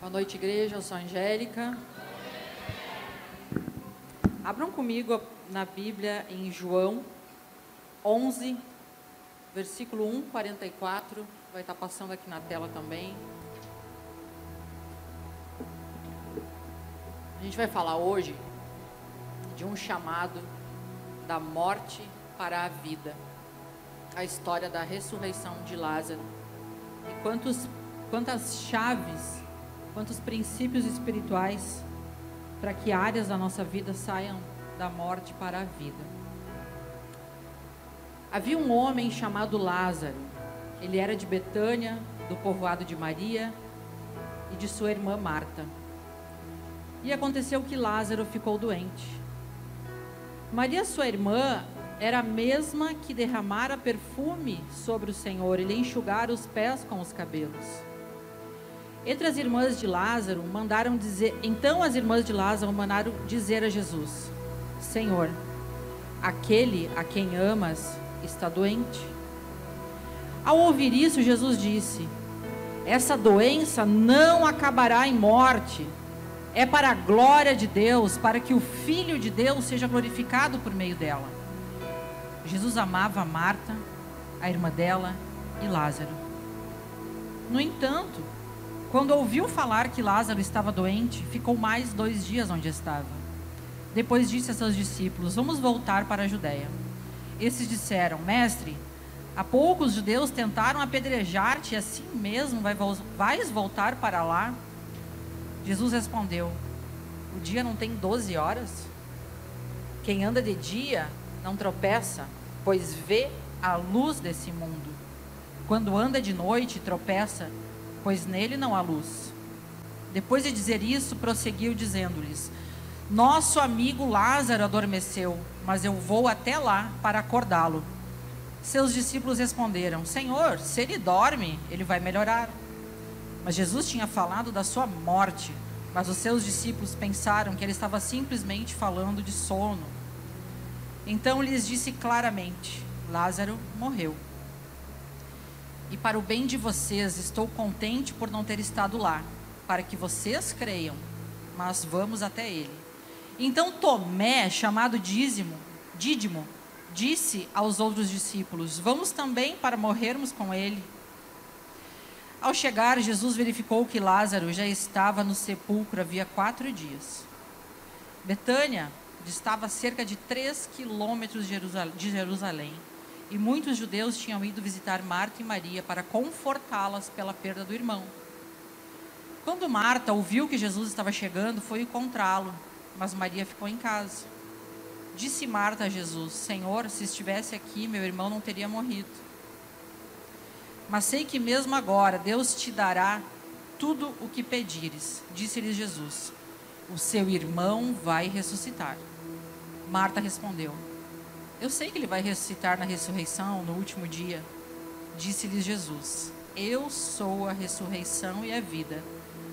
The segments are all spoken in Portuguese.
Boa noite, igreja. Eu sou a Angélica. Abram comigo na Bíblia em João 11, versículo 1, 44. Vai estar passando aqui na tela também. A gente vai falar hoje de um chamado da morte para a vida. A história da ressurreição de Lázaro. E quantos, quantas chaves, quantos princípios espirituais para que áreas da nossa vida saiam da morte para a vida. Havia um homem chamado Lázaro. Ele era de Betânia, do povoado de Maria e de sua irmã Marta. E aconteceu que Lázaro ficou doente. Maria, sua irmã, era a mesma que derramara perfume sobre o Senhor e lhe enxugara os pés com os cabelos. Entre as irmãs de Lázaro, mandaram dizer, então as irmãs de Lázaro mandaram dizer a Jesus: Senhor, aquele a quem amas está doente. Ao ouvir isso, Jesus disse: Essa doença não acabará em morte. É para a glória de Deus, para que o Filho de Deus seja glorificado por meio dela. Jesus amava Marta, a irmã dela e Lázaro. No entanto, quando ouviu falar que Lázaro estava doente, ficou mais dois dias onde estava. Depois disse a seus discípulos: Vamos voltar para a Judéia. Esses disseram: Mestre, há pouco os judeus tentaram apedrejar-te e assim mesmo vais voltar para lá? Jesus respondeu: O dia não tem doze horas? Quem anda de dia não tropeça, pois vê a luz desse mundo. Quando anda de noite, tropeça, pois nele não há luz. Depois de dizer isso, prosseguiu dizendo-lhes: Nosso amigo Lázaro adormeceu, mas eu vou até lá para acordá-lo. Seus discípulos responderam: Senhor, se ele dorme, ele vai melhorar. Mas Jesus tinha falado da sua morte, mas os seus discípulos pensaram que ele estava simplesmente falando de sono. Então lhes disse claramente: Lázaro morreu. E para o bem de vocês, estou contente por não ter estado lá, para que vocês creiam, mas vamos até ele. Então Tomé, chamado Dízimo, Dídimo, disse aos outros discípulos: Vamos também para morrermos com ele. Ao chegar, Jesus verificou que Lázaro já estava no sepulcro havia quatro dias. Betânia estava a cerca de três quilômetros de Jerusalém e muitos judeus tinham ido visitar Marta e Maria para confortá-las pela perda do irmão. Quando Marta ouviu que Jesus estava chegando, foi encontrá-lo, mas Maria ficou em casa. Disse Marta a Jesus: Senhor, se estivesse aqui, meu irmão não teria morrido. Mas sei que mesmo agora Deus te dará tudo o que pedires. Disse-lhe Jesus: O seu irmão vai ressuscitar. Marta respondeu: eu sei que ele vai ressuscitar na ressurreição, no último dia. Disse-lhes Jesus: Eu sou a ressurreição e a vida.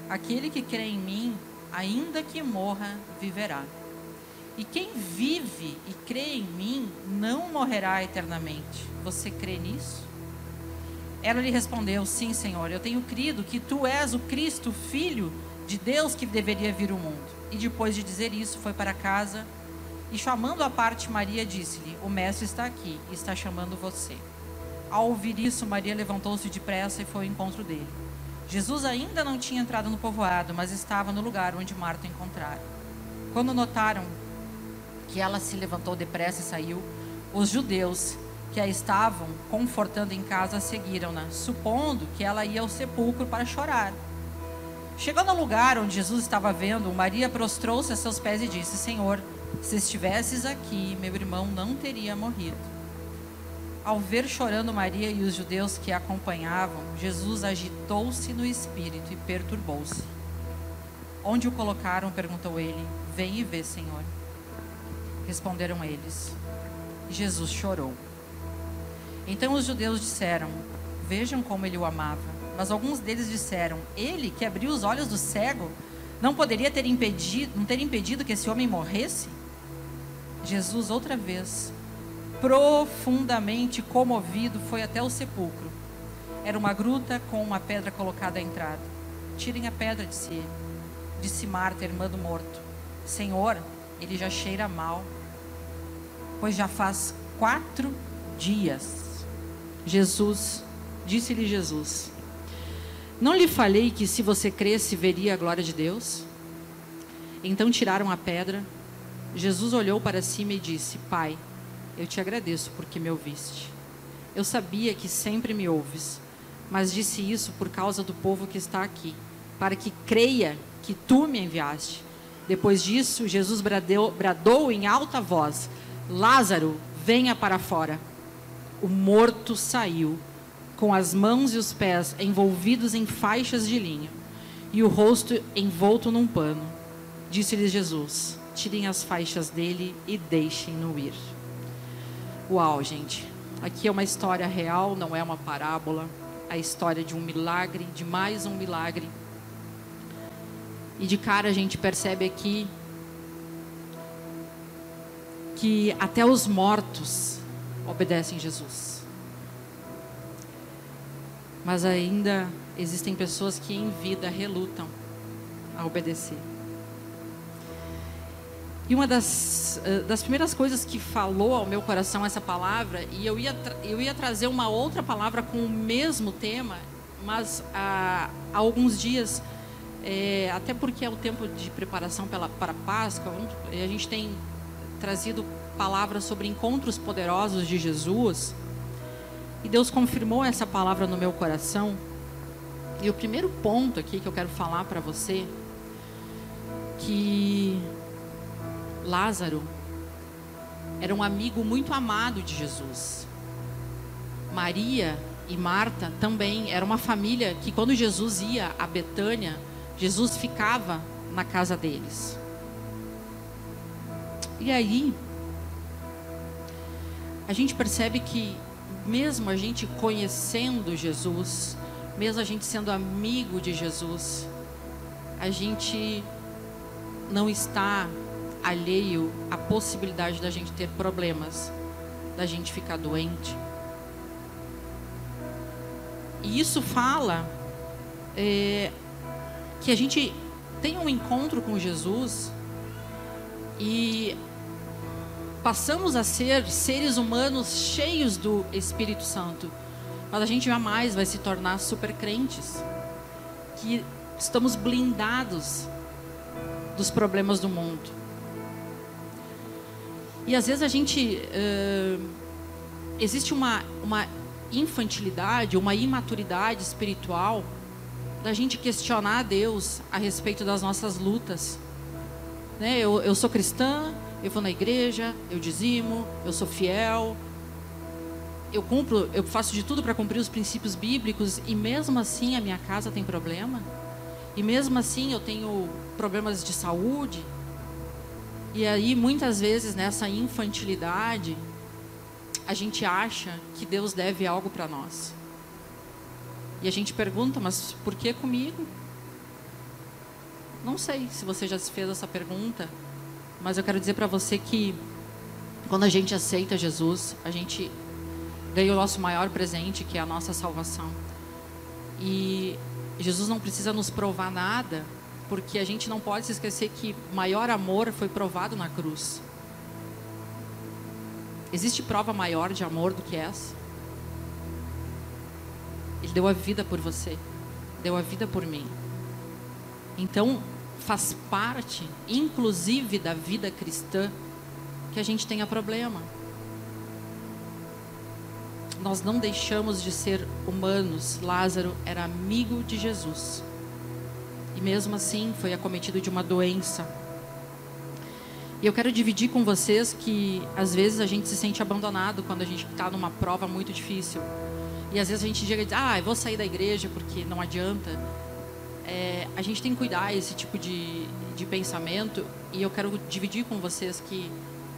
Aquele que crê em mim, ainda que morra, viverá. E quem vive e crê em mim, não morrerá eternamente. Você crê nisso? Ela lhe respondeu: Sim, Senhor, eu tenho crido que tu és o Cristo, filho de Deus que deveria vir ao mundo. E depois de dizer isso, foi para casa e chamando a parte Maria, disse-lhe: O mestre está aqui e está chamando você. Ao ouvir isso, Maria levantou-se depressa e foi ao encontro dele. Jesus ainda não tinha entrado no povoado, mas estava no lugar onde Marta encontrara. Quando notaram que ela se levantou depressa e saiu, os judeus que a estavam confortando em casa seguiram-na, supondo que ela ia ao sepulcro para chorar. Chegando ao lugar onde Jesus estava vendo, Maria prostrou-se a seus pés e disse: Senhor, se estivesses aqui, meu irmão não teria morrido. Ao ver chorando Maria e os judeus que a acompanhavam, Jesus agitou-se no espírito e perturbou-se. Onde o colocaram? perguntou ele. Vem e vê, Senhor. Responderam eles. Jesus chorou. Então os judeus disseram: Vejam como ele o amava. Mas alguns deles disseram: Ele que abriu os olhos do cego, não poderia ter impedido, não ter impedido que esse homem morresse? Jesus, outra vez, profundamente comovido, foi até o sepulcro. Era uma gruta com uma pedra colocada à entrada. tirem a pedra, disse ele. Disse Marta, irmã do morto: Senhor, ele já cheira mal, pois já faz quatro dias. Jesus, disse-lhe Jesus: Não lhe falei que se você cresce veria a glória de Deus? Então tiraram a pedra. Jesus olhou para cima e disse: Pai, eu te agradeço porque me ouviste. Eu sabia que sempre me ouves, mas disse isso por causa do povo que está aqui, para que creia que tu me enviaste. Depois disso, Jesus bradeu, bradou em alta voz: Lázaro, venha para fora. O morto saiu, com as mãos e os pés envolvidos em faixas de linho, e o rosto envolto num pano. Disse-lhes Jesus: Tirem as faixas dele e deixem-no ir. Uau, gente. Aqui é uma história real, não é uma parábola. A história de um milagre, de mais um milagre. E de cara a gente percebe aqui que até os mortos obedecem Jesus. Mas ainda existem pessoas que em vida relutam a obedecer. E uma das, eh, das primeiras coisas que falou ao meu coração essa palavra, e eu ia, eu ia trazer uma outra palavra com o mesmo tema, mas há, há alguns dias, é, até porque é o tempo de preparação pela, para Páscoa, a gente tem trazido palavras sobre encontros poderosos de Jesus, e Deus confirmou essa palavra no meu coração. E o primeiro ponto aqui que eu quero falar para você, que Lázaro era um amigo muito amado de Jesus. Maria e Marta também era uma família que quando Jesus ia a Betânia, Jesus ficava na casa deles. E aí a gente percebe que mesmo a gente conhecendo Jesus, mesmo a gente sendo amigo de Jesus, a gente não está alheio à possibilidade da gente ter problemas, da gente ficar doente. E isso fala é, que a gente tem um encontro com Jesus e passamos a ser seres humanos cheios do Espírito Santo, mas a gente jamais vai se tornar super crentes, que estamos blindados dos problemas do mundo. E às vezes a gente. Uh, existe uma, uma infantilidade, uma imaturidade espiritual da gente questionar a Deus a respeito das nossas lutas. Né? Eu, eu sou cristã, eu vou na igreja, eu dizimo, eu sou fiel, eu cumpro, eu faço de tudo para cumprir os princípios bíblicos e mesmo assim a minha casa tem problema? E mesmo assim eu tenho problemas de saúde? E aí, muitas vezes, nessa infantilidade, a gente acha que Deus deve algo para nós. E a gente pergunta, mas por que comigo? Não sei se você já se fez essa pergunta, mas eu quero dizer para você que quando a gente aceita Jesus, a gente ganha o nosso maior presente, que é a nossa salvação. E Jesus não precisa nos provar nada porque a gente não pode se esquecer que maior amor foi provado na cruz. Existe prova maior de amor do que essa? Ele deu a vida por você, deu a vida por mim. Então, faz parte, inclusive, da vida cristã, que a gente tenha problema. Nós não deixamos de ser humanos. Lázaro era amigo de Jesus e mesmo assim foi acometido de uma doença. E eu quero dividir com vocês que às vezes a gente se sente abandonado quando a gente está numa prova muito difícil. E às vezes a gente chega e diz, ah, eu vou sair da igreja porque não adianta. É, a gente tem que cuidar esse tipo de, de pensamento. E eu quero dividir com vocês que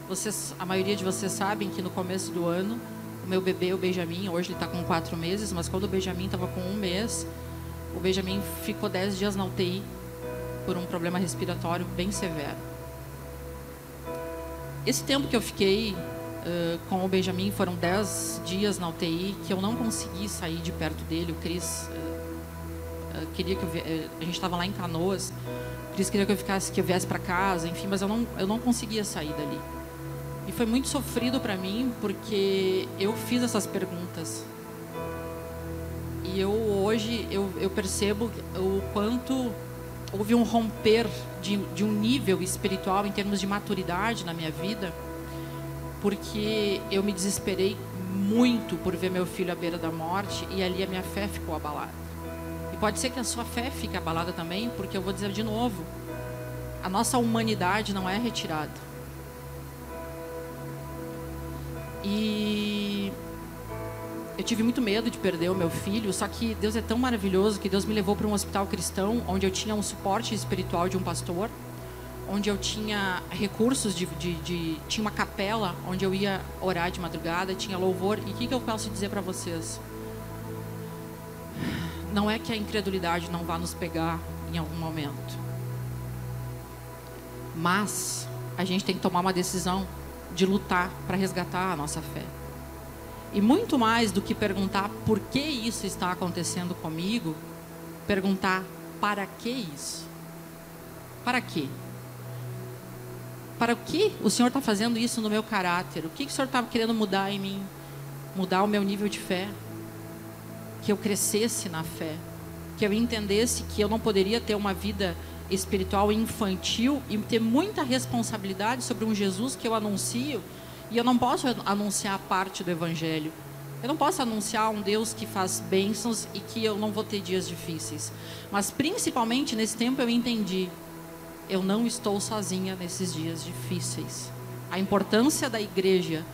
vocês, a maioria de vocês sabem que no começo do ano, o meu bebê, o Benjamin, hoje ele está com quatro meses, mas quando o Benjamin estava com um mês, o Benjamin ficou 10 dias na UTI por um problema respiratório bem severo. Esse tempo que eu fiquei uh, com o Benjamin foram 10 dias na UTI que eu não consegui sair de perto dele. O Cris uh, queria que eu, a gente estava lá em Canoas, Cris queria que eu ficasse, que eu viesse para casa, enfim, mas eu não, eu não conseguia sair dali. E foi muito sofrido para mim porque eu fiz essas perguntas. E eu hoje eu, eu percebo o quanto houve um romper de, de um nível espiritual em termos de maturidade na minha vida, porque eu me desesperei muito por ver meu filho à beira da morte e ali a minha fé ficou abalada. E pode ser que a sua fé fique abalada também, porque eu vou dizer de novo, a nossa humanidade não é retirada. E eu tive muito medo de perder o meu filho, só que Deus é tão maravilhoso que Deus me levou para um hospital cristão, onde eu tinha um suporte espiritual de um pastor, onde eu tinha recursos de, de, de tinha uma capela onde eu ia orar de madrugada, tinha louvor. E o que, que eu posso dizer para vocês? Não é que a incredulidade não vá nos pegar em algum momento, mas a gente tem que tomar uma decisão de lutar para resgatar a nossa fé. E muito mais do que perguntar por que isso está acontecendo comigo, perguntar para que isso? Para quê? Para o que o Senhor está fazendo isso no meu caráter? O que, que o Senhor está querendo mudar em mim? Mudar o meu nível de fé? Que eu crescesse na fé? Que eu entendesse que eu não poderia ter uma vida espiritual infantil e ter muita responsabilidade sobre um Jesus que eu anuncio e eu não posso anunciar parte do evangelho. Eu não posso anunciar um Deus que faz bênçãos e que eu não vou ter dias difíceis. Mas principalmente nesse tempo eu entendi, eu não estou sozinha nesses dias difíceis. A importância da igreja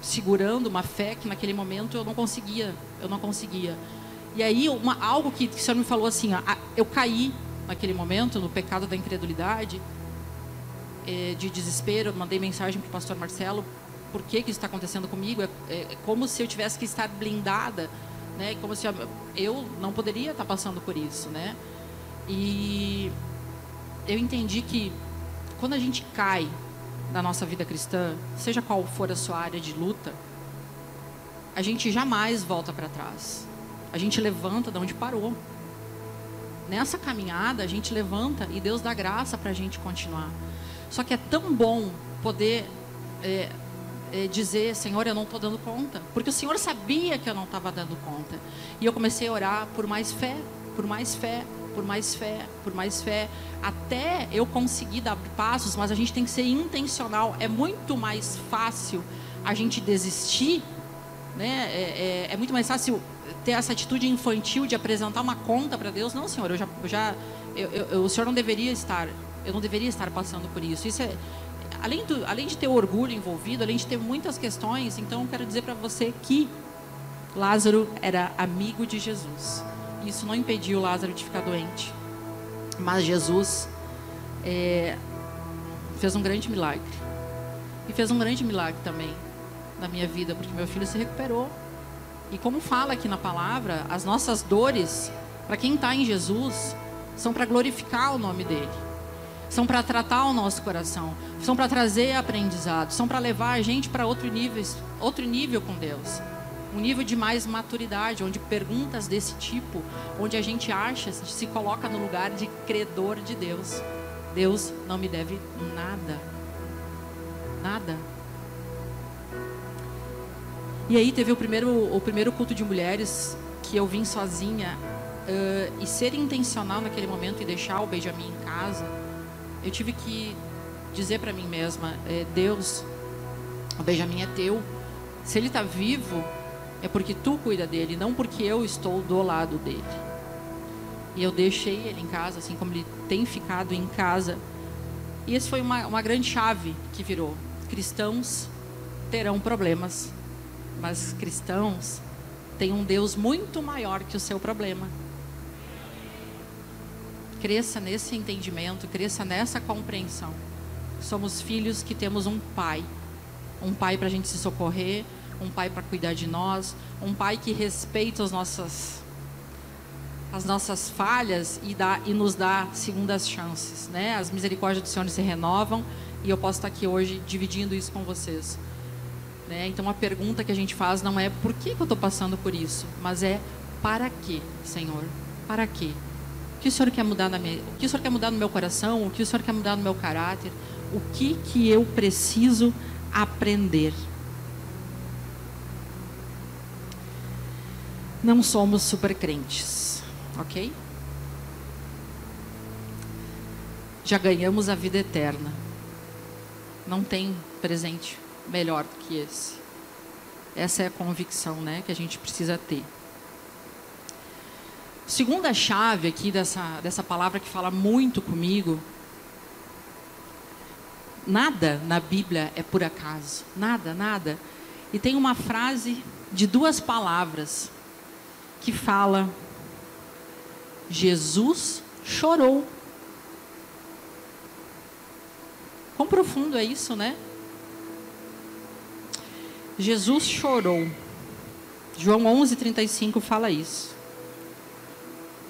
segurando uma fé que naquele momento eu não conseguia, eu não conseguia. E aí uma, algo que, que o Senhor me falou assim, ó, eu caí naquele momento, no pecado da incredulidade, é, de desespero. Mandei mensagem para o pastor Marcelo: por que, que isso está acontecendo comigo? É, é, como se eu tivesse que estar blindada, né? Como se eu, eu não poderia estar passando por isso, né? E eu entendi que quando a gente cai na nossa vida cristã, seja qual for a sua área de luta, a gente jamais volta para trás. A gente levanta de onde parou nessa caminhada a gente levanta e Deus dá graça para a gente continuar. Só que é tão bom poder é, é, dizer, Senhor, eu não estou dando conta, porque o Senhor sabia que eu não estava dando conta. E eu comecei a orar por mais fé, por mais fé, por mais fé, por mais fé, até eu conseguir dar passos. Mas a gente tem que ser intencional. É muito mais fácil a gente desistir, né? é, é, é muito mais fácil ter essa atitude infantil de apresentar uma conta para Deus. Não, Senhor, eu já, eu já eu, eu, o Senhor não deveria estar, eu não deveria estar passando por isso. Isso é, além, do, além de ter orgulho envolvido, além de ter muitas questões, então quero dizer para você que Lázaro era amigo de Jesus. Isso não impediu Lázaro de ficar doente, mas Jesus é, fez um grande milagre e fez um grande milagre também na minha vida, porque meu filho se recuperou e como fala aqui na palavra, as nossas dores, para quem está em Jesus, são para glorificar o nome dele. São para tratar o nosso coração, são para trazer aprendizado, são para levar a gente para outro nível, outro nível com Deus. Um nível de mais maturidade, onde perguntas desse tipo, onde a gente acha, se coloca no lugar de credor de Deus. Deus não me deve nada. Nada. E aí teve o primeiro, o primeiro culto de mulheres que eu vim sozinha uh, e ser intencional naquele momento e deixar o Benjamin em casa. Eu tive que dizer para mim mesma, é, Deus, o Benjamin é teu. Se ele está vivo, é porque tu cuida dele, não porque eu estou do lado dele. E eu deixei ele em casa, assim como ele tem ficado em casa. E esse foi uma, uma grande chave que virou. Cristãos terão problemas mas cristãos têm um Deus muito maior que o seu problema. Cresça nesse entendimento, cresça nessa compreensão. Somos filhos que temos um pai, um pai para a gente se socorrer, um pai para cuidar de nós, um pai que respeita as nossas as nossas falhas e, dá, e nos dá segundas chances, né? As misericórdias do Senhor se renovam e eu posso estar aqui hoje dividindo isso com vocês. Né? Então a pergunta que a gente faz não é por que, que eu estou passando por isso, mas é para que, Senhor? Para quê? O que o Senhor quer mudar na minha, o que o Senhor quer mudar no meu coração? O que o Senhor quer mudar no meu caráter? O que que eu preciso aprender? Não somos super crentes, ok? Já ganhamos a vida eterna. Não tem presente melhor do que esse. Essa é a convicção, né, que a gente precisa ter. Segunda chave aqui dessa, dessa palavra que fala muito comigo. Nada na Bíblia é por acaso. Nada, nada. E tem uma frase de duas palavras que fala: Jesus chorou. Quão profundo é isso, né? Jesus chorou. João 11:35 fala isso.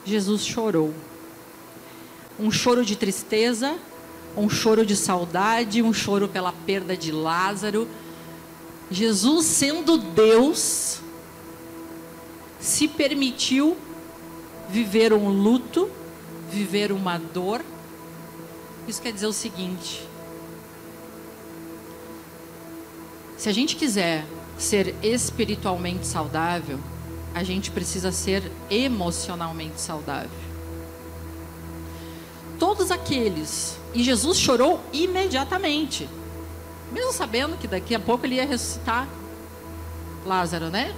Jesus chorou. Um choro de tristeza, um choro de saudade, um choro pela perda de Lázaro. Jesus, sendo Deus, se permitiu viver um luto, viver uma dor. Isso quer dizer o seguinte: Se a gente quiser ser espiritualmente saudável, a gente precisa ser emocionalmente saudável. Todos aqueles, e Jesus chorou imediatamente, mesmo sabendo que daqui a pouco ele ia ressuscitar Lázaro, né?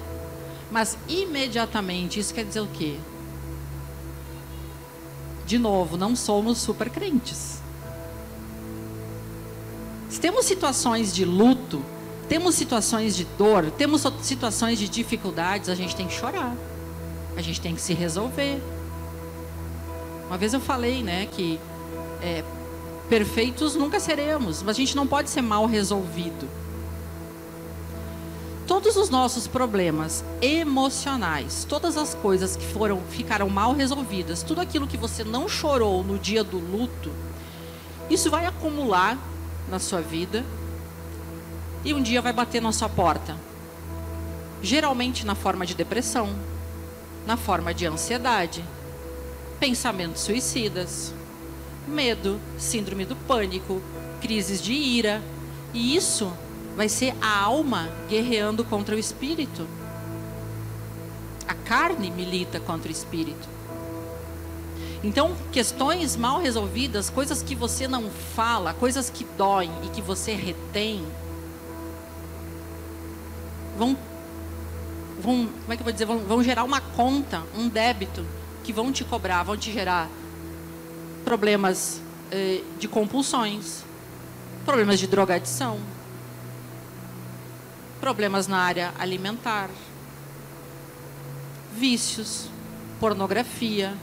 Mas imediatamente, isso quer dizer o quê? De novo, não somos super crentes. Se temos situações de luto, temos situações de dor, temos situações de dificuldades, a gente tem que chorar. A gente tem que se resolver. Uma vez eu falei, né, que é, perfeitos nunca seremos, mas a gente não pode ser mal resolvido. Todos os nossos problemas emocionais, todas as coisas que foram ficaram mal resolvidas, tudo aquilo que você não chorou no dia do luto, isso vai acumular na sua vida e um dia vai bater na sua porta. Geralmente na forma de depressão, na forma de ansiedade, pensamentos suicidas, medo, síndrome do pânico, crises de ira. E isso vai ser a alma guerreando contra o espírito. A carne milita contra o espírito. Então, questões mal resolvidas, coisas que você não fala, coisas que doem e que você retém, vão, vão como é que eu vou dizer, vão, vão gerar uma conta, um débito que vão te cobrar, vão te gerar problemas eh, de compulsões, problemas de drogadição, problemas na área alimentar, vícios, pornografia,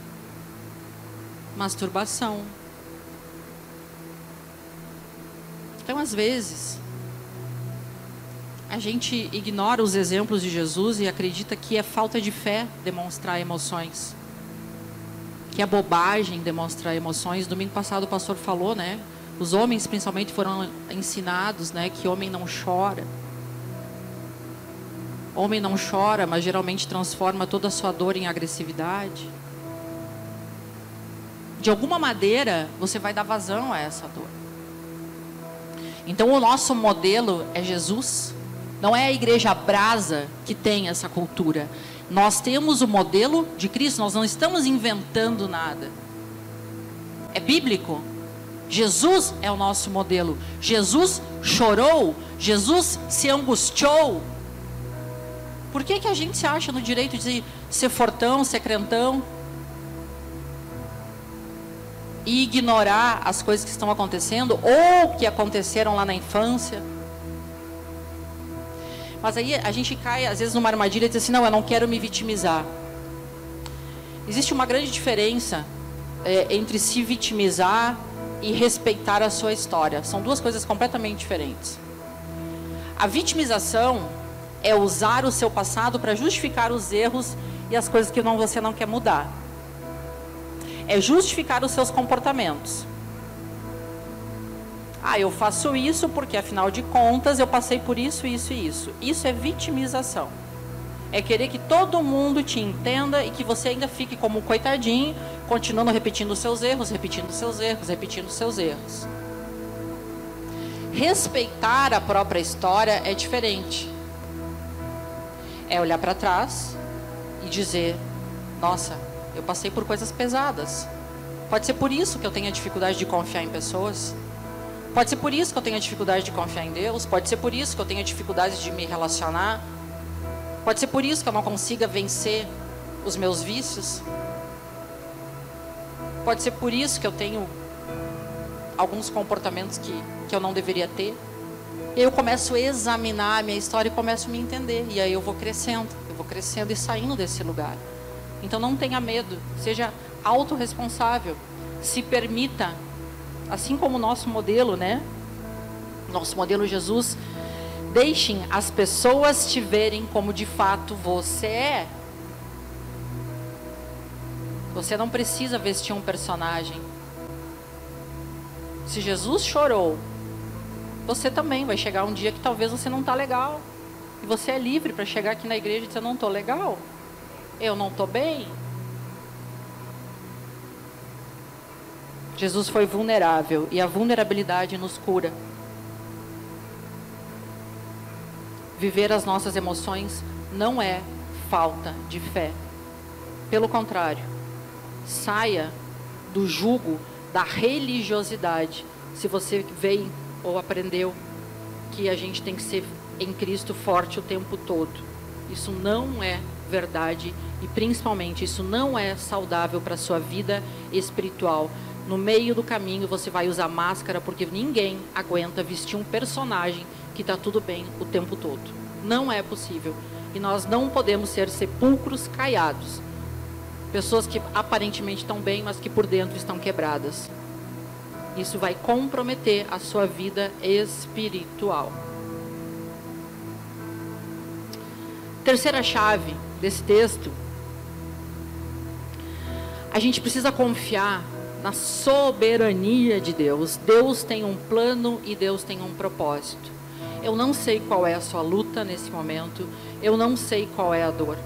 masturbação. Então, às vezes, a gente ignora os exemplos de Jesus e acredita que é falta de fé demonstrar emoções. Que é bobagem demonstrar emoções. Domingo passado o pastor falou, né? Os homens principalmente foram ensinados, né, que homem não chora. Homem não chora, mas geralmente transforma toda a sua dor em agressividade. De alguma maneira, você vai dar vazão a essa dor. Então, o nosso modelo é Jesus. Não é a igreja brasa que tem essa cultura. Nós temos o modelo de Cristo, nós não estamos inventando nada. É bíblico. Jesus é o nosso modelo. Jesus chorou, Jesus se angustiou. Por que, que a gente se acha no direito de ser fortão, ser crentão? E ignorar as coisas que estão acontecendo ou que aconteceram lá na infância? Mas aí a gente cai, às vezes, numa armadilha e diz assim: não, eu não quero me vitimizar. Existe uma grande diferença é, entre se vitimizar e respeitar a sua história. São duas coisas completamente diferentes. A vitimização é usar o seu passado para justificar os erros e as coisas que não, você não quer mudar. É justificar os seus comportamentos. Ah, eu faço isso porque afinal de contas eu passei por isso, isso e isso. Isso é vitimização. é querer que todo mundo te entenda e que você ainda fique como um coitadinho, continuando repetindo seus erros, repetindo seus erros, repetindo seus erros. Respeitar a própria história é diferente. É olhar para trás e dizer: Nossa, eu passei por coisas pesadas. Pode ser por isso que eu tenho a dificuldade de confiar em pessoas. Pode ser por isso que eu tenho dificuldade de confiar em Deus. Pode ser por isso que eu tenho dificuldade de me relacionar. Pode ser por isso que eu não consiga vencer os meus vícios. Pode ser por isso que eu tenho alguns comportamentos que, que eu não deveria ter. E eu começo a examinar a minha história e começo a me entender. E aí eu vou crescendo, eu vou crescendo e saindo desse lugar. Então não tenha medo, seja autorresponsável. Se permita, assim como o nosso modelo, né? Nosso modelo Jesus, deixem as pessoas te verem como de fato você é. Você não precisa vestir um personagem. Se Jesus chorou, você também vai chegar um dia que talvez você não está legal. E você é livre para chegar aqui na igreja e dizer, não estou legal. Eu não estou bem. Jesus foi vulnerável e a vulnerabilidade nos cura. Viver as nossas emoções não é falta de fé. Pelo contrário, saia do jugo da religiosidade. Se você veio ou aprendeu que a gente tem que ser em Cristo forte o tempo todo, isso não é verdade e principalmente isso não é saudável para sua vida espiritual. No meio do caminho você vai usar máscara porque ninguém aguenta vestir um personagem que está tudo bem o tempo todo. Não é possível. E nós não podemos ser sepulcros caiados. Pessoas que aparentemente estão bem, mas que por dentro estão quebradas. Isso vai comprometer a sua vida espiritual. Terceira chave desse texto. A gente precisa confiar na soberania de Deus. Deus tem um plano e Deus tem um propósito. Eu não sei qual é a sua luta nesse momento, eu não sei qual é a dor.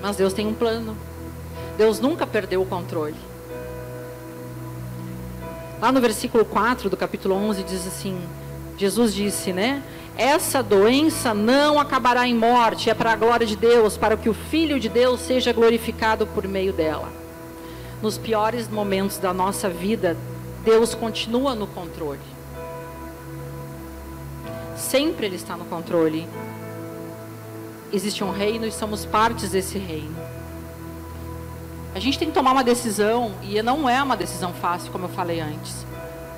Mas Deus tem um plano. Deus nunca perdeu o controle. Lá no versículo 4 do capítulo 11 diz assim: Jesus disse, né? Essa doença não acabará em morte, é para a glória de Deus, para que o Filho de Deus seja glorificado por meio dela. Nos piores momentos da nossa vida, Deus continua no controle. Sempre Ele está no controle. Existe um reino e somos partes desse reino. A gente tem que tomar uma decisão, e não é uma decisão fácil, como eu falei antes,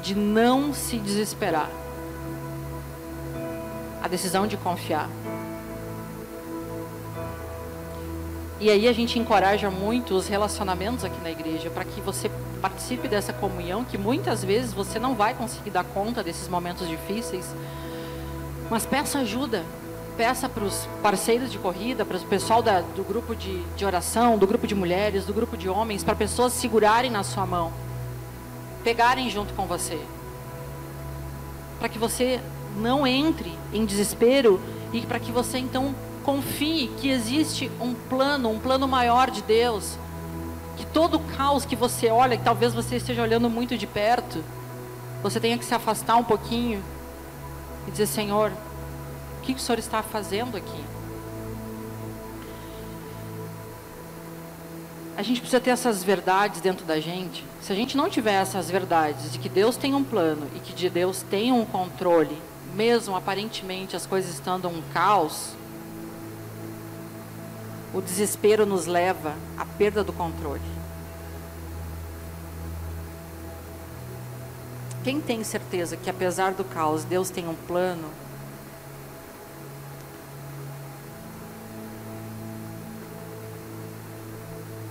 de não se desesperar a decisão de confiar. E aí a gente encoraja muito os relacionamentos aqui na igreja para que você participe dessa comunhão, que muitas vezes você não vai conseguir dar conta desses momentos difíceis. Mas peça ajuda, peça para os parceiros de corrida, para o pessoal da, do grupo de, de oração, do grupo de mulheres, do grupo de homens, para pessoas segurarem na sua mão, pegarem junto com você, para que você não entre em desespero e para que você então confie que existe um plano, um plano maior de Deus. Que todo caos que você olha, que talvez você esteja olhando muito de perto, você tenha que se afastar um pouquinho e dizer: Senhor, o que o Senhor está fazendo aqui? A gente precisa ter essas verdades dentro da gente. Se a gente não tiver essas verdades de que Deus tem um plano e que de Deus tem um controle mesmo aparentemente as coisas estando um caos, o desespero nos leva à perda do controle. Quem tem certeza que apesar do caos, Deus tem um plano?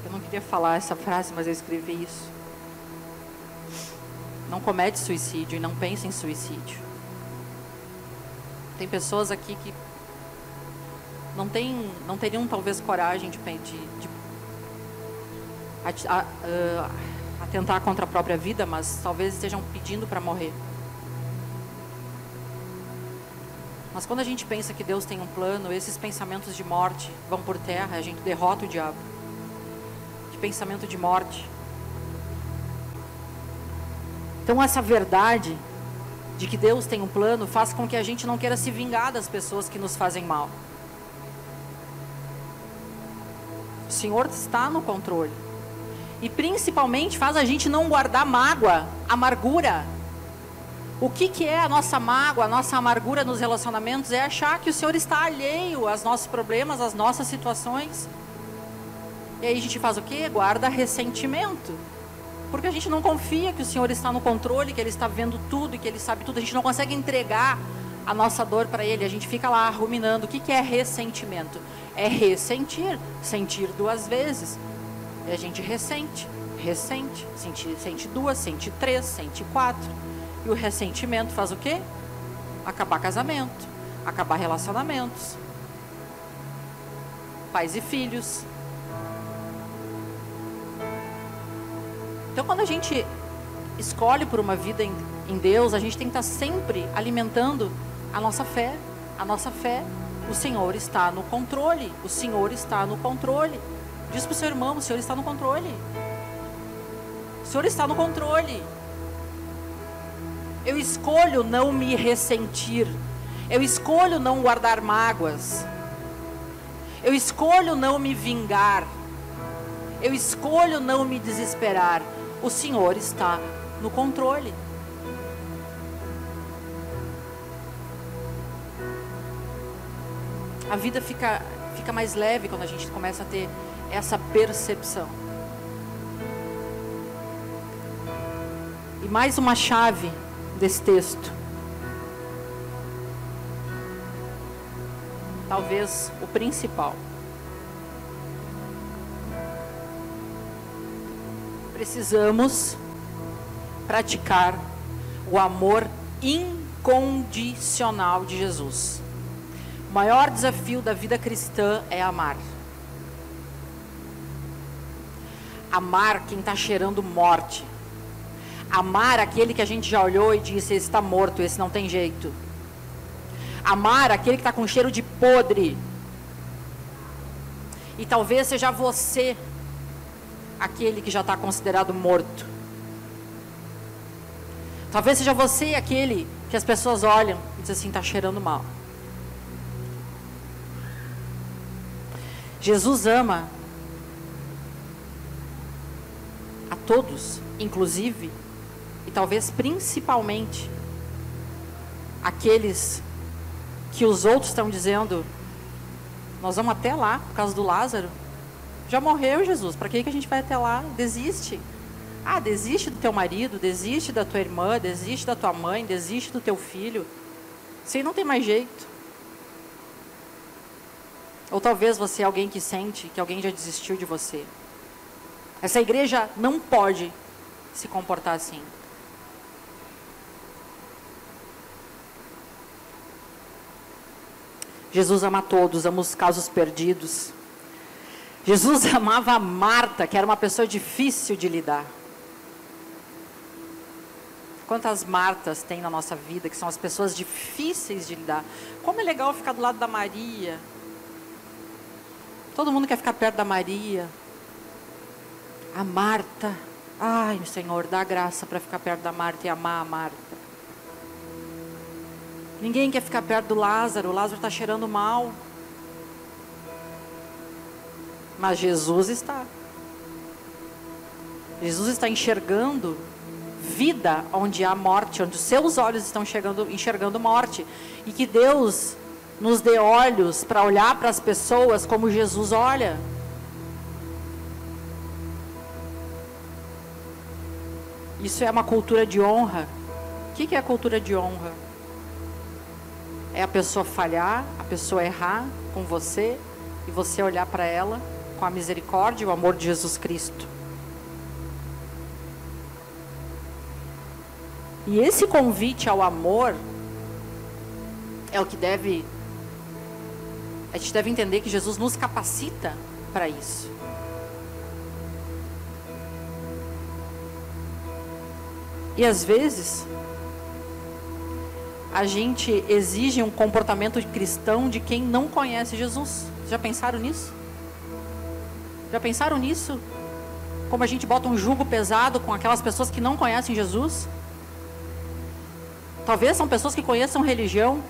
Eu não queria falar essa frase, mas eu escrevi isso. Não comete suicídio e não pense em suicídio. Tem pessoas aqui que não, tem, não teriam talvez coragem de, de, de a, a, atentar contra a própria vida, mas talvez estejam pedindo para morrer. Mas quando a gente pensa que Deus tem um plano, esses pensamentos de morte vão por terra, a gente derrota o diabo. De pensamento de morte. Então essa verdade de que Deus tem um plano faz com que a gente não queira se vingar das pessoas que nos fazem mal. Senhor está no controle. E principalmente faz a gente não guardar mágoa, amargura, o que, que é a nossa mágoa, a nossa amargura nos relacionamentos? É achar que o Senhor está alheio aos nossos problemas, às nossas situações. E aí a gente faz o quê? Guarda ressentimento. Porque a gente não confia que o Senhor está no controle, que Ele está vendo tudo, que Ele sabe tudo. A gente não consegue entregar a nossa dor para Ele. A gente fica lá ruminando. O que, que é ressentimento? É ressentir. Sentir duas vezes. E a gente ressente, ressente. Sente, sente duas, sente três, sente quatro. E o ressentimento faz o quê? Acabar casamento, acabar relacionamentos. Pais e filhos. Então, quando a gente escolhe por uma vida em, Deus, a gente tem que estar sempre alimentando a nossa fé. A nossa fé, o Senhor está no controle. O Senhor está no controle. Diz para o seu irmão: o Senhor está no controle. O Senhor está no controle. Eu escolho não me ressentir. Eu escolho não guardar mágoas. Eu escolho não me vingar. Eu escolho não me desesperar. O Senhor está no controle. A vida fica, fica mais leve quando a gente começa a ter essa percepção. E mais uma chave desse texto. Talvez o principal. Precisamos praticar o amor incondicional de Jesus. O maior desafio da vida cristã é amar. Amar quem está cheirando morte Amar aquele que a gente já olhou e disse: esse está morto, esse não tem jeito. Amar aquele que está com cheiro de podre. E talvez seja você aquele que já está considerado morto. Talvez seja você aquele que as pessoas olham e dizem assim: está cheirando mal. Jesus ama a todos, inclusive e talvez principalmente aqueles que os outros estão dizendo: nós vamos até lá por causa do Lázaro. Já morreu Jesus, para que, que a gente vai até lá? Desiste. Ah, desiste do teu marido, desiste da tua irmã, desiste da tua mãe, desiste do teu filho. Isso aí não tem mais jeito. Ou talvez você é alguém que sente que alguém já desistiu de você. Essa igreja não pode se comportar assim. Jesus ama todos, ama os casos perdidos. Jesus amava a Marta, que era uma pessoa difícil de lidar. Quantas Martas tem na nossa vida, que são as pessoas difíceis de lidar. Como é legal ficar do lado da Maria. Todo mundo quer ficar perto da Maria. A Marta. Ai, Senhor, dá graça para ficar perto da Marta e amar a Marta. Ninguém quer ficar perto do Lázaro. O Lázaro está cheirando mal. Mas Jesus está. Jesus está enxergando vida onde há morte, onde os seus olhos estão enxergando morte. E que Deus nos dê olhos para olhar para as pessoas como Jesus olha. Isso é uma cultura de honra. O que é cultura de honra? é a pessoa falhar, a pessoa errar com você e você olhar para ela com a misericórdia e o amor de Jesus Cristo. E esse convite ao amor é o que deve. A gente deve entender que Jesus nos capacita para isso. E às vezes a gente exige um comportamento cristão de quem não conhece Jesus. Já pensaram nisso? Já pensaram nisso? Como a gente bota um jugo pesado com aquelas pessoas que não conhecem Jesus? Talvez são pessoas que conheçam religião.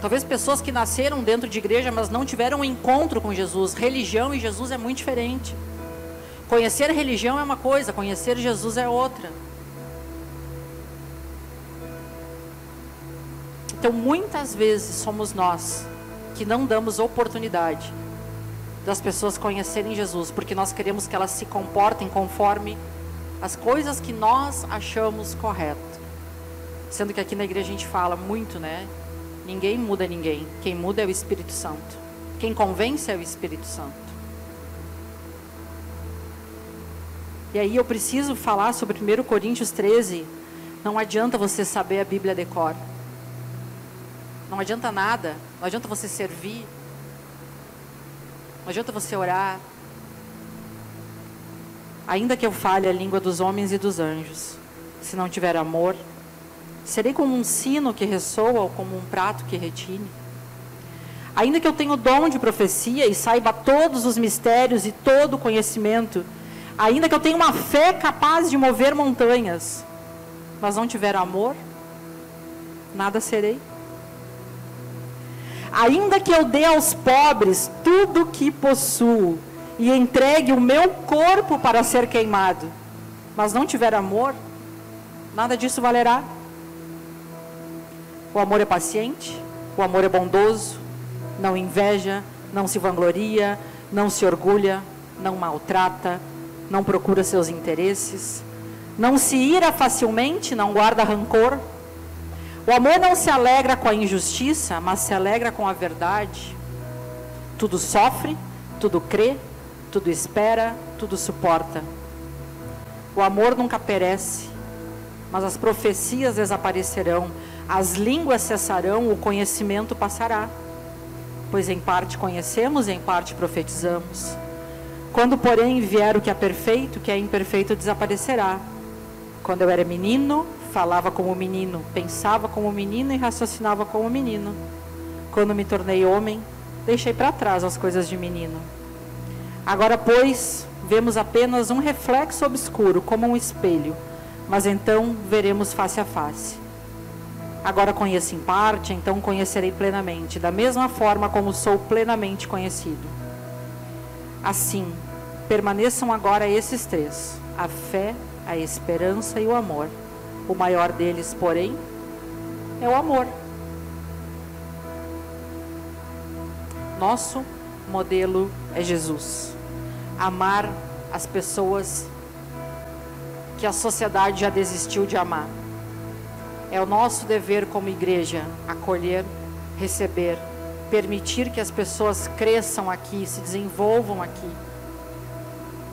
Talvez pessoas que nasceram dentro de igreja, mas não tiveram um encontro com Jesus. Religião e Jesus é muito diferente. Conhecer religião é uma coisa, conhecer Jesus é outra. Então, muitas vezes somos nós que não damos oportunidade das pessoas conhecerem Jesus, porque nós queremos que elas se comportem conforme as coisas que nós achamos correto. Sendo que aqui na igreja a gente fala muito, né? Ninguém muda ninguém. Quem muda é o Espírito Santo. Quem convence é o Espírito Santo. E aí eu preciso falar sobre 1 Coríntios 13. Não adianta você saber a Bíblia decor. Não adianta nada. Não adianta você servir. Não adianta você orar. Ainda que eu fale a língua dos homens e dos anjos, se não tiver amor, serei como um sino que ressoa ou como um prato que retine. Ainda que eu tenha o dom de profecia e saiba todos os mistérios e todo o conhecimento, ainda que eu tenha uma fé capaz de mover montanhas, mas não tiver amor, nada serei. Ainda que eu dê aos pobres tudo o que possuo e entregue o meu corpo para ser queimado, mas não tiver amor, nada disso valerá. O amor é paciente, o amor é bondoso, não inveja, não se vangloria, não se orgulha, não maltrata, não procura seus interesses, não se ira facilmente, não guarda rancor o amor não se alegra com a injustiça, mas se alegra com a verdade. Tudo sofre, tudo crê, tudo espera, tudo suporta. O amor nunca perece, mas as profecias desaparecerão, as línguas cessarão, o conhecimento passará. Pois em parte conhecemos em parte profetizamos. Quando, porém, vier o que é perfeito, o que é imperfeito desaparecerá. Quando eu era menino, falava como menino, pensava como menino e raciocinava como menino. Quando me tornei homem, deixei para trás as coisas de menino. Agora, pois, vemos apenas um reflexo obscuro, como um espelho, mas então veremos face a face. Agora conheço em parte, então conhecerei plenamente, da mesma forma como sou plenamente conhecido. Assim, permaneçam agora esses três: a fé, a esperança e o amor o maior deles, porém, é o amor. Nosso modelo é Jesus. Amar as pessoas que a sociedade já desistiu de amar. É o nosso dever como igreja acolher, receber, permitir que as pessoas cresçam aqui, se desenvolvam aqui,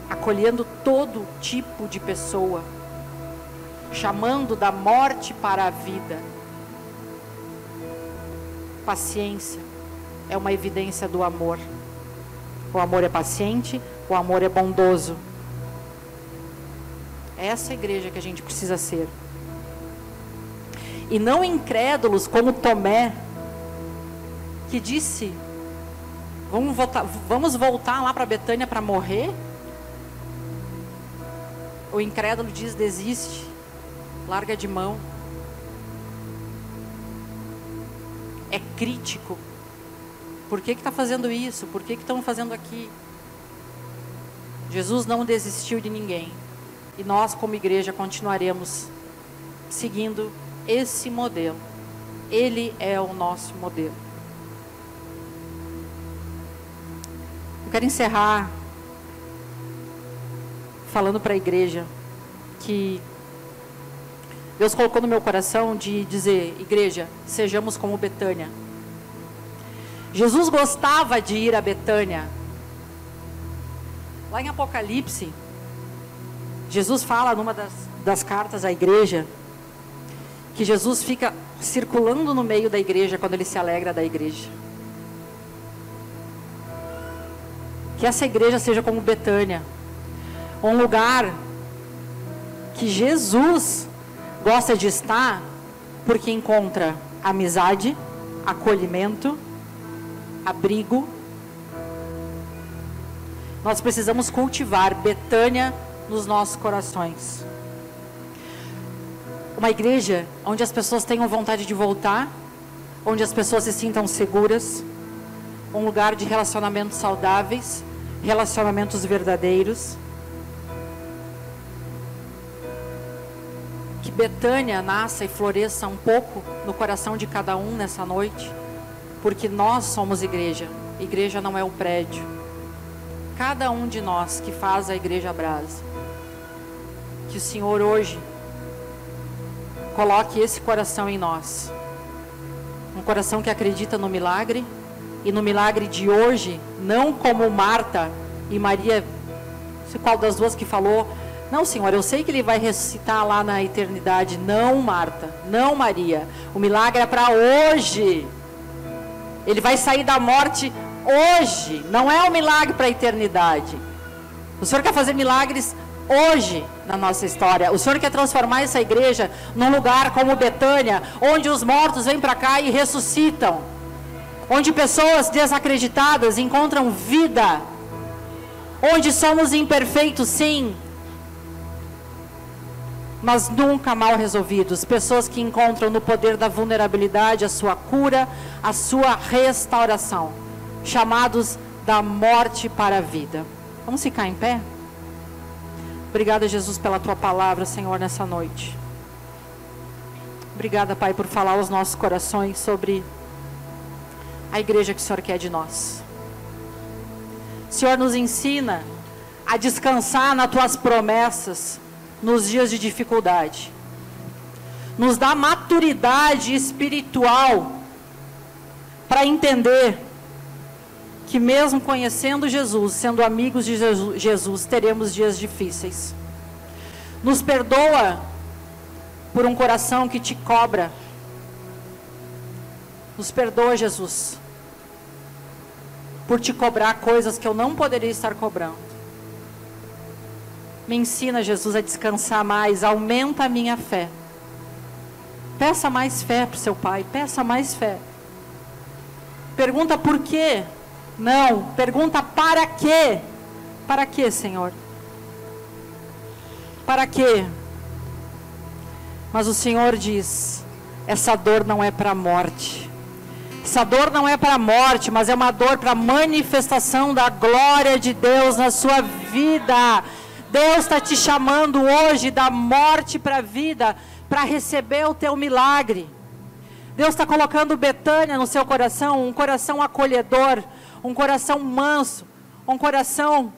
acolhendo todo tipo de pessoa chamando da morte para a vida. Paciência é uma evidência do amor. O amor é paciente, o amor é bondoso. É essa igreja que a gente precisa ser. E não incrédulos como Tomé, que disse: Vamos voltar, vamos voltar lá para Betânia para morrer? O incrédulo diz: desiste. Larga de mão. É crítico. Por que está fazendo isso? Por que estão fazendo aqui? Jesus não desistiu de ninguém. E nós, como igreja, continuaremos seguindo esse modelo. Ele é o nosso modelo. Eu quero encerrar falando para a igreja que Deus colocou no meu coração de dizer, igreja, sejamos como Betânia. Jesus gostava de ir a Betânia. Lá em Apocalipse, Jesus fala numa das, das cartas à igreja que Jesus fica circulando no meio da igreja quando ele se alegra da igreja. Que essa igreja seja como Betânia, um lugar que Jesus gosta de estar porque encontra amizade, acolhimento, abrigo. Nós precisamos cultivar Betânia nos nossos corações. Uma igreja onde as pessoas tenham vontade de voltar, onde as pessoas se sintam seguras, um lugar de relacionamentos saudáveis, relacionamentos verdadeiros. Que Betânia nasça e floresça um pouco no coração de cada um nessa noite, porque nós somos igreja. Igreja não é um prédio. Cada um de nós que faz a igreja Brasa. Que o Senhor hoje coloque esse coração em nós. Um coração que acredita no milagre e no milagre de hoje, não como Marta e Maria, qual das duas que falou. Não, Senhor, eu sei que ele vai ressuscitar lá na eternidade. Não, Marta, não, Maria. O milagre é para hoje. Ele vai sair da morte hoje. Não é um milagre para a eternidade. O Senhor quer fazer milagres hoje na nossa história. O Senhor quer transformar essa igreja num lugar como Betânia, onde os mortos vêm para cá e ressuscitam onde pessoas desacreditadas encontram vida, onde somos imperfeitos, sim, mas nunca mal resolvidos. Pessoas que encontram no poder da vulnerabilidade a sua cura, a sua restauração, chamados da morte para a vida. Vamos ficar em pé? Obrigada, Jesus, pela tua palavra, Senhor, nessa noite. Obrigada, Pai, por falar aos nossos corações sobre a igreja que o Senhor quer de nós. O Senhor nos ensina a descansar nas tuas promessas nos dias de dificuldade. Nos dá maturidade espiritual para entender que mesmo conhecendo Jesus, sendo amigos de Jesus, teremos dias difíceis. Nos perdoa por um coração que te cobra. Nos perdoa, Jesus, por te cobrar coisas que eu não poderia estar cobrando. Me ensina, Jesus, a descansar mais, aumenta a minha fé. Peça mais fé para o seu pai, peça mais fé. Pergunta por quê? Não, pergunta para quê? Para quê, Senhor? Para quê? Mas o Senhor diz: essa dor não é para a morte essa dor não é para a morte, mas é uma dor para a manifestação da glória de Deus na sua vida. Deus está te chamando hoje da morte para a vida, para receber o teu milagre. Deus está colocando Betânia no seu coração, um coração acolhedor, um coração manso, um coração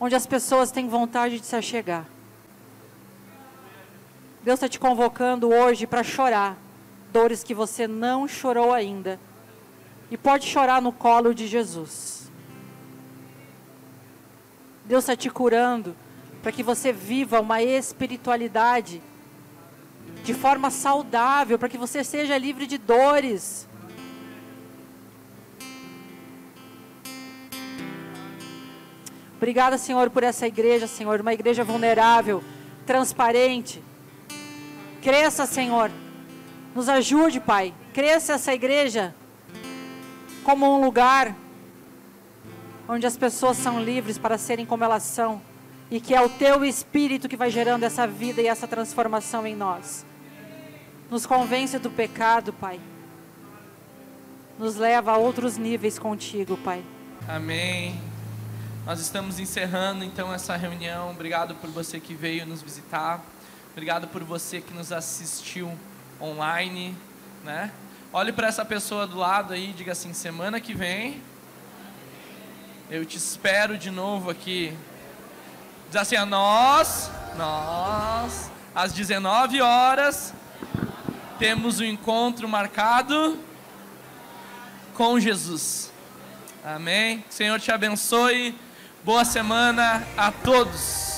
onde as pessoas têm vontade de se achegar. Deus está te convocando hoje para chorar dores que você não chorou ainda. E pode chorar no colo de Jesus. Deus está te curando para que você viva uma espiritualidade de forma saudável, para que você seja livre de dores. Obrigada, Senhor, por essa igreja, Senhor, uma igreja vulnerável, transparente. Cresça, Senhor nos ajude, Pai. Cresça essa igreja como um lugar onde as pessoas são livres para serem como elas são. E que é o Teu Espírito que vai gerando essa vida e essa transformação em nós. Nos convence do pecado, Pai. Nos leva a outros níveis contigo, Pai. Amém. Nós estamos encerrando então essa reunião. Obrigado por você que veio nos visitar. Obrigado por você que nos assistiu online, né? Olhe para essa pessoa do lado aí diga assim: semana que vem eu te espero de novo aqui. Diz assim: a nós, nós, às 19 horas, temos o um encontro marcado com Jesus. Amém. Senhor te abençoe. Boa semana a todos.